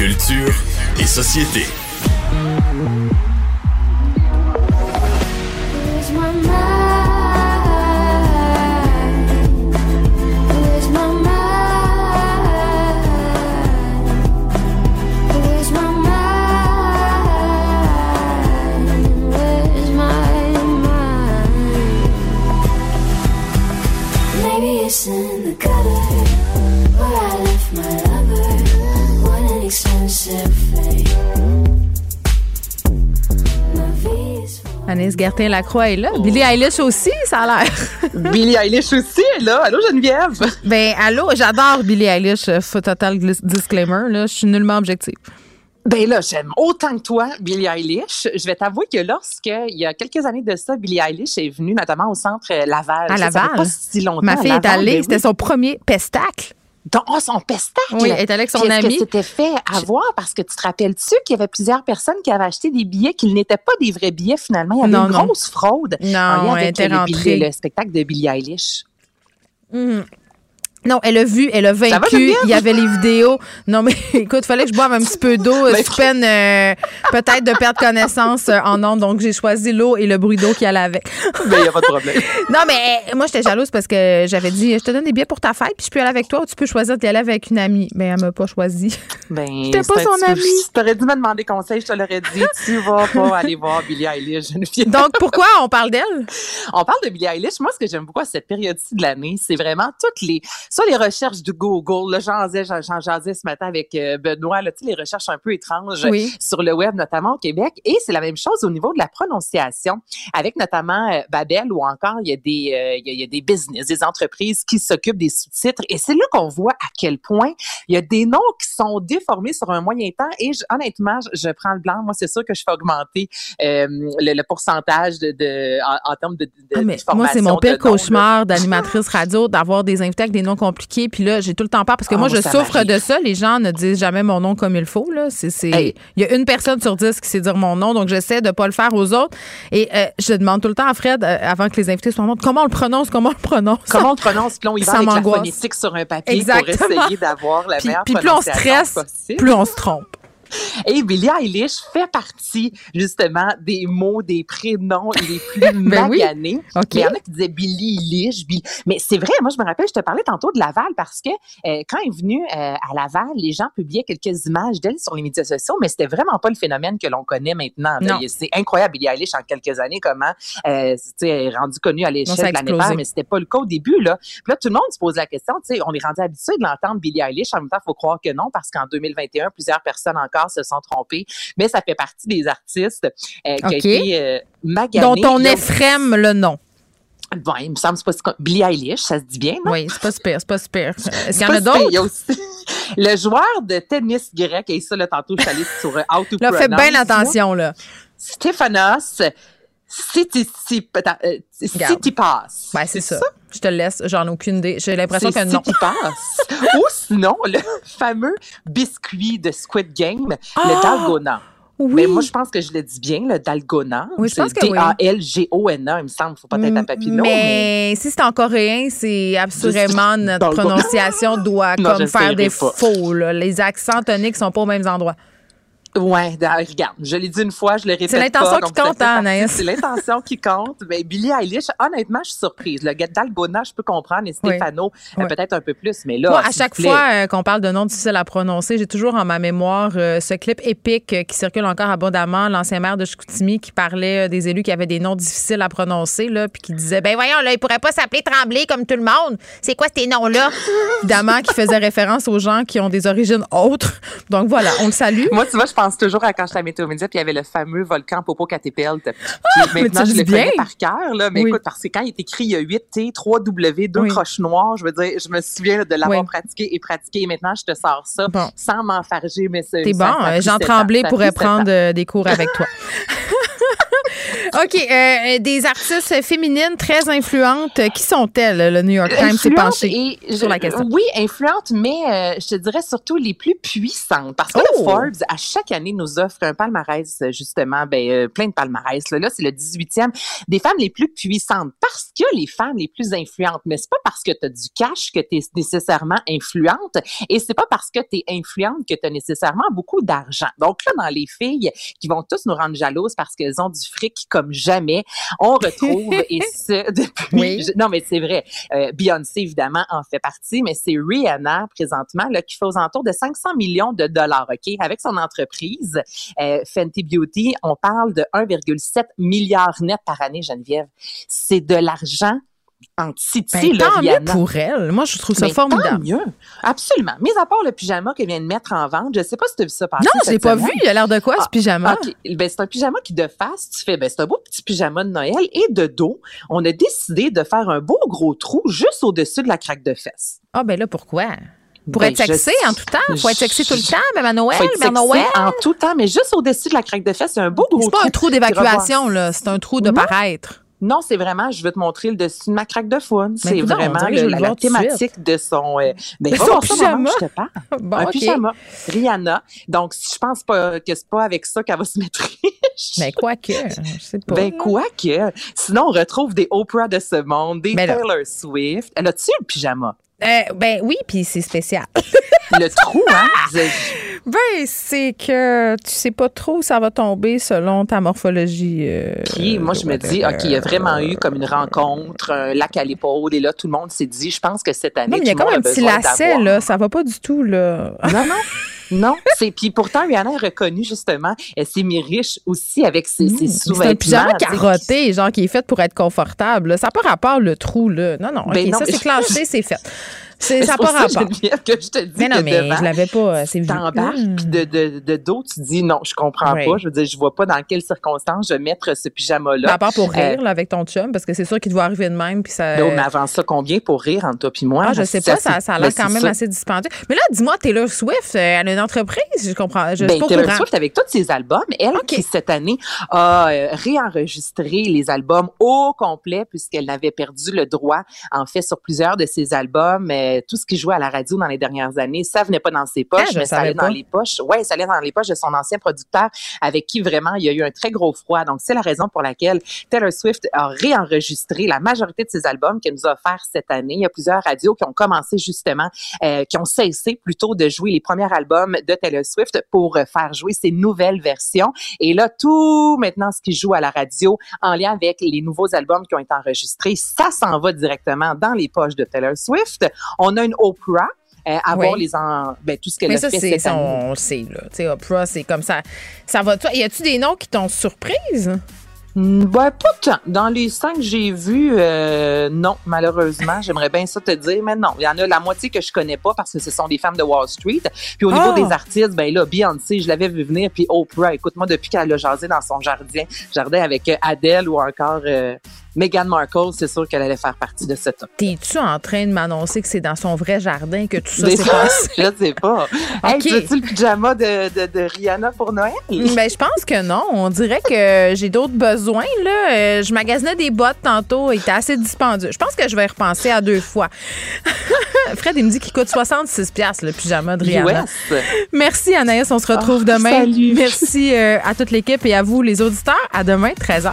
Culture et société. Anaïs Gertin-Lacroix est là. Billie Eilish aussi, ça a l'air. Billie Eilish aussi est là. Allô, Geneviève? ben, allô, j'adore Billie Eilish. euh, Faut total disclaimer, là. Je suis nullement objective. Ben là, j'aime autant que toi Billie Eilish. Je vais t'avouer que lorsque, il y a quelques années de ça, Billie Eilish est venue notamment au centre euh, Laval. À Ça, ça fait Laval? pas si longtemps. Ma fille est allée, c'était oui. son premier pestacle. Donc, oh, son pestacle! Oui, est avec son Puis ami. que c'était fait avoir? Parce que tu te rappelles-tu qu'il y avait plusieurs personnes qui avaient acheté des billets qui n'étaient pas des vrais billets finalement? Il y avait Non, une non. grosse fraude Non, en lien avec était le, billet- le spectacle de Billie Eilish. Mhm. Non, elle a vu, elle a va, vaincu. Il y avait les vidéos. Non, mais écoute, fallait que je boive un petit peu d'eau, Ben, sous peine euh, peut-être de perdre connaissance euh, en ondes. Donc, j'ai choisi l'eau et le bruit d'eau qui allait avec. Ben, il n'y a pas de problème. Non, mais euh, moi, j'étais jalouse parce que j'avais dit, je te donne des billets pour ta fête, puis je peux aller avec toi ou tu peux choisir d'y aller avec une amie. Ben, elle m'a pas choisi. Ben, J'étais pas son amie. Si t'aurais dû me demander conseil, je te l'aurais dit. Tu vas pas aller voir Billie Eilish, Geneviève. Donc, pourquoi on parle d'elle? On parle de Billie Eilish. Moi, ce que j'aime beaucoup à cette période-ci de l'année, c'est vraiment toutes les, soit les recherches du Google. Là, j'en jasais, ce matin avec euh, Benoît, là, les recherches un peu étranges Oui. sur le web, notamment au Québec. Et c'est la même chose au niveau de la prononciation, avec notamment euh, Babel ou encore il y a des, euh, il y a, il y a des business, des entreprises qui s'occupent des sous-titres. Et c'est là qu'on voit à quel point il y a des noms qui sont déformés sur un moyen temps. Et je- honnêtement, je, je prends le blanc. Moi, c'est sûr que je fais augmenter euh, le, le pourcentage de, de en, en termes de, de Ah, mais moi, c'est mon de pire cauchemar d'animatrice radio d'avoir des invités avec des noms compliqués. Puis là, j'ai tout le temps peur parce que Ah, moi, je souffre m'arrive. de ça. Les gens ne disent jamais mon nom comme il faut. Là. C'est, c'est... Hey. Il y a une personne sur dix qui sait dire mon nom, donc j'essaie de ne pas le faire aux autres. Et euh, je demande tout le temps à Fred, euh, avant que les invités soient montrent, comment on le prononce, comment on le prononce? Comment on le prononce? Puis là, on y va avec la phonétique sur un papier Exactement. pour essayer d'avoir la Puis, meilleure puis plus on stresse, possible. plus on se trompe. Et Billie Eilish fait partie, justement, des mots, des prénoms les plus Ben oui. maganés. OK. Mais Il y en a qui disaient Billie Eilish. Billie- Mais c'est vrai, moi, je me rappelle, je te parlais tantôt de Laval parce que euh, quand elle est venue euh, à Laval, les gens publiaient quelques images d'elle sur les médias sociaux, mais c'était vraiment pas le phénomène que l'on connaît maintenant. C'est incroyable, Billie Eilish, en quelques années, comment euh, elle est rendue connue à l'échelle paire, mais c'était pas le cas au début. Là. Puis là, tout le monde se pose la question, on est rendu habitué de l'entendre Billie Eilish. En même temps, il faut croire que non, parce qu'en 2021, plusieurs personnes encore se sont trompées. Mais ça fait partie des artistes euh, qui OK. a été euh. Dont on effrème le nom. Bon, il me semble que c'est pas si Billie Eilish, ça se dit bien, non? Oui, c'est pas super, c'est pas super. Est-ce qu'il y en a pire. Il y a d'autres? aussi le joueur de tennis grec, et ça, là, tantôt, je suis allée sur euh, How to Là, fais bien attention, là. Stéphanos Tsitsipas. euh, Regarde. Tsitsipas. Ben, c'est ça. Je te laisse, j'en ai aucune idée. J'ai l'impression que non. Tsitsipas. Ou sinon, le fameux biscuit de Squid Game, Ah! le Dalgona. Oui. Mais moi, je pense que je le dis bien, le Dalgona. Oui, je pense que. D-A-L-G-O-N-A, il me semble. Faut pas être un papillon, mais... mais si c'est en coréen, c'est Juste notre prononciation doit Non, comme faire des faux. là. Les accents toniques sont pas aux mêmes endroits. Ouais, regarde, je l'ai dit une fois, je le répète C'est l'intention qui compte, hein, Anaïs? C'est l'intention qui compte. Mais Billie Eilish, honnêtement, je suis surprise. Le gars d'Algona, je peux comprendre, et. Stefano, euh, Oui. peut-être un peu plus, mais là, Moi, à chaque fois euh, qu'on parle de noms difficiles à prononcer, j'ai toujours en ma mémoire euh, ce clip épique euh, qui circule encore abondamment, l'ancien maire de Chicoutimi qui parlait des élus qui avaient des noms difficiles à prononcer, là, puis qui disait, ben voyons, là, il pourrait pas s'appeler Tremblay comme tout le monde. C'est quoi ces noms-là? Évidemment, qui faisait référence aux gens qui ont des origines autres. Donc voilà, on le salue. Moi, tu vois, je pense toujours à quand j'étais à Météo Média, puis il y avait le fameux volcan Popocatépetl. Puis mais maintenant, je le bien. connais par cœur, là. Mais Oui. écoute, parce que quand il est écrit, il y a 8 T, 3 W, 2 Oui. croches noires, je veux dire, je me souviens là, de l'avoir Oui. pratiqué et pratiqué. Et maintenant, je te sors ça Bon. sans m'enfarger, mais c'est T'es bon. pris Jean Tremblay pourrait prendre euh, des cours avec toi. OK. euh, des artistes féminines très influentes. euh, Qui sont-elles? Le New York Times s'est penché et sur la question. Oui, influentes, mais euh, je te dirais surtout les plus puissantes. Parce que Oh! le Forbes, à chaque année, nous offre un palmarès, euh, justement, ben, euh, plein de palmarès. Là, là c'est le 18e des femmes les plus puissantes. Parce que les femmes les plus influentes, mais c'est pas parce que tu as du cash que tu es nécessairement influente et c'est pas parce que tu es influente que tu as nécessairement beaucoup d'argent. Donc là, dans les filles qui vont tous nous rendre jalouses parce qu'elles ont du fric comme jamais, on retrouve, et ce, depuis... Oui. je- non, mais c'est vrai. Euh, Beyoncé, évidemment, en fait partie, mais c'est Rihanna, présentement, là, qui fait aux alentours de 500 millions de dollars, OK? Avec son entreprise, euh, Fenty Beauty, on parle de 1,7 milliard net par année, Geneviève. C'est de l'argent en titi, Ben, là, tant mieux pour elle. Moi, je trouve ça Mais formidable. Tant mieux. Absolument. Mis à part le pyjama qu'elle vient de mettre en vente, je sais pas si tu as vu ça passer. Non, je l'ai pas semaine. vu. Il a l'air de quoi, ce Ah, pyjama? OK. Ben, c'est un pyjama qui, de face, tu fais, ben, c'est un beau petit pyjama de Noël. Et de dos, on a décidé de faire un beau gros trou juste au-dessus de la craque de fesses. Ah, ben là, pourquoi? Pour Ben, être sexy je- en tout temps? Faut être sexy tout le temps, même à Noël, à Noël? en tout temps, mais juste au-dessus de la craque de fesses, c'est un beau gros C'est pas un trou d'évacuation, là. C'est un trou de Non. paraître. Non, c'est vraiment, je veux te montrer le dessus de ma craque de faune. C'est vraiment le- la, suite. thématique de son, euh, ben, son maman, pyjama. je te parle. Bon, un pyjama. Rihanna. Donc, je pense pas que c'est pas avec ça qu'elle va se mettre riche. Mais quoi que, je sais pas. Ben quoi que. Sinon, on retrouve des Oprah de ce monde, des. Taylor Swift. Elle a-tu le pyjama? Euh, ben oui, puis c'est spécial. Le trou, hein? Ben, c'est que tu sais pas trop où ça va tomber selon ta morphologie. euh, Puis moi, je me dis. OK, il y a vraiment eu comme une rencontre, un lac à l'épaule, et là, tout le monde s'est dit, je pense que cette année, Non, mais il y a le comme un petit lacet, là. Ça va pas du tout, là. Non, non. Non, c'est puis pourtant Rihanna est reconnue justement, elle s'est mis riche aussi avec ses, ses Mmh. C'est sous-vêtements. un pyjama tu sais, carotté, genre qui est fait pour être confortable. là. Ça n'a pas rapport le trou, là. Non, non. Ben OK, non, ça, c'est clenché, c'est fait. C'est, ça pas rapport. Que je te dis Mais non, que mais devant, je l'avais pas. euh, C'est t'embarques, puis de, de, de dos, tu dis non, je comprends Oui. pas. Je veux dire, je vois pas dans quelles circonstances je vais mettre ce Ben, pyjama-là. à part pour Euh, rire là, avec ton chum, parce que c'est sûr qu'il doit arriver de même. Puis ça... Oh, mais avant ça, combien pour rire entre toi puis moi? Ah, je sais pas, ça, ça a l'air Ben, quand c'est même ça. assez dispendieux. Mais là, dis-moi, Taylor Swift, euh, elle a une entreprise, je comprends. Je Ben, pas Taylor courant. Swift, avec tous ses albums, elle qui cette année a réenregistré les albums au complet puisqu'elle avait perdu le droit, en fait, sur plusieurs de ses albums. Euh, tout ce qui jouait à la radio dans les dernières années, ça venait pas dans ses poches, Ah, mais ça allait pas. dans les poches. Ouais, ça allait dans les poches de son ancien producteur avec qui vraiment il y a eu un très gros froid. Donc, c'est la raison pour laquelle Taylor Swift a réenregistré la majorité de ses albums qu'elle nous a offert cette année. Il y a plusieurs radios qui ont commencé justement, euh, qui ont cessé plutôt de jouer les premiers albums de Taylor Swift pour euh, faire jouer ses nouvelles versions. Et là, tout maintenant ce qui joue à la radio en lien avec les nouveaux albums qui ont été enregistrés, ça s'en va directement dans les poches de Taylor Swift. On a une Oprah. Euh, Oui. les en, ben, tout ce qu'elle Mais a ça, fait cette ça, année. on le sait, là. Tu sais, Oprah, c'est comme ça. Ça va, toi. Y a-tu des noms qui t'ont surprise? Mm, Ben, pas tant. Dans les cinq que j'ai vus, euh, non, malheureusement. J'aimerais bien ça te dire, mais non. Il y en a la moitié que je connais pas parce que ce sont des femmes de Wall Street. Puis au niveau Ah! des artistes, ben là, Beyoncé, je l'avais vu venir. Puis Oprah, écoute-moi, depuis qu'elle a jasé dans son jardin, jardin avec euh, Adele ou encore euh, Meghan Markle, c'est sûr qu'elle allait faire partie de ce top. T'es-tu en train de m'annoncer que c'est dans son vrai jardin que tout ça s'est passé? je sais pas. Hey, Ok. tu le pyjama de, de, de Rihanna pour Noël? Ben, je pense que non. On dirait que j'ai d'autres besoins, là. Euh, je magasinais des bottes tantôt. Il était assez dispendieux. Je pense que je vais y repenser à deux fois. Fred, il me dit qu'il coûte 66 piastres, le pyjama de Rihanna. US. Merci, Anaïs. On se retrouve Ah, demain. salut. Merci euh, à toute l'équipe et à vous, les auditeurs. À demain, 13h.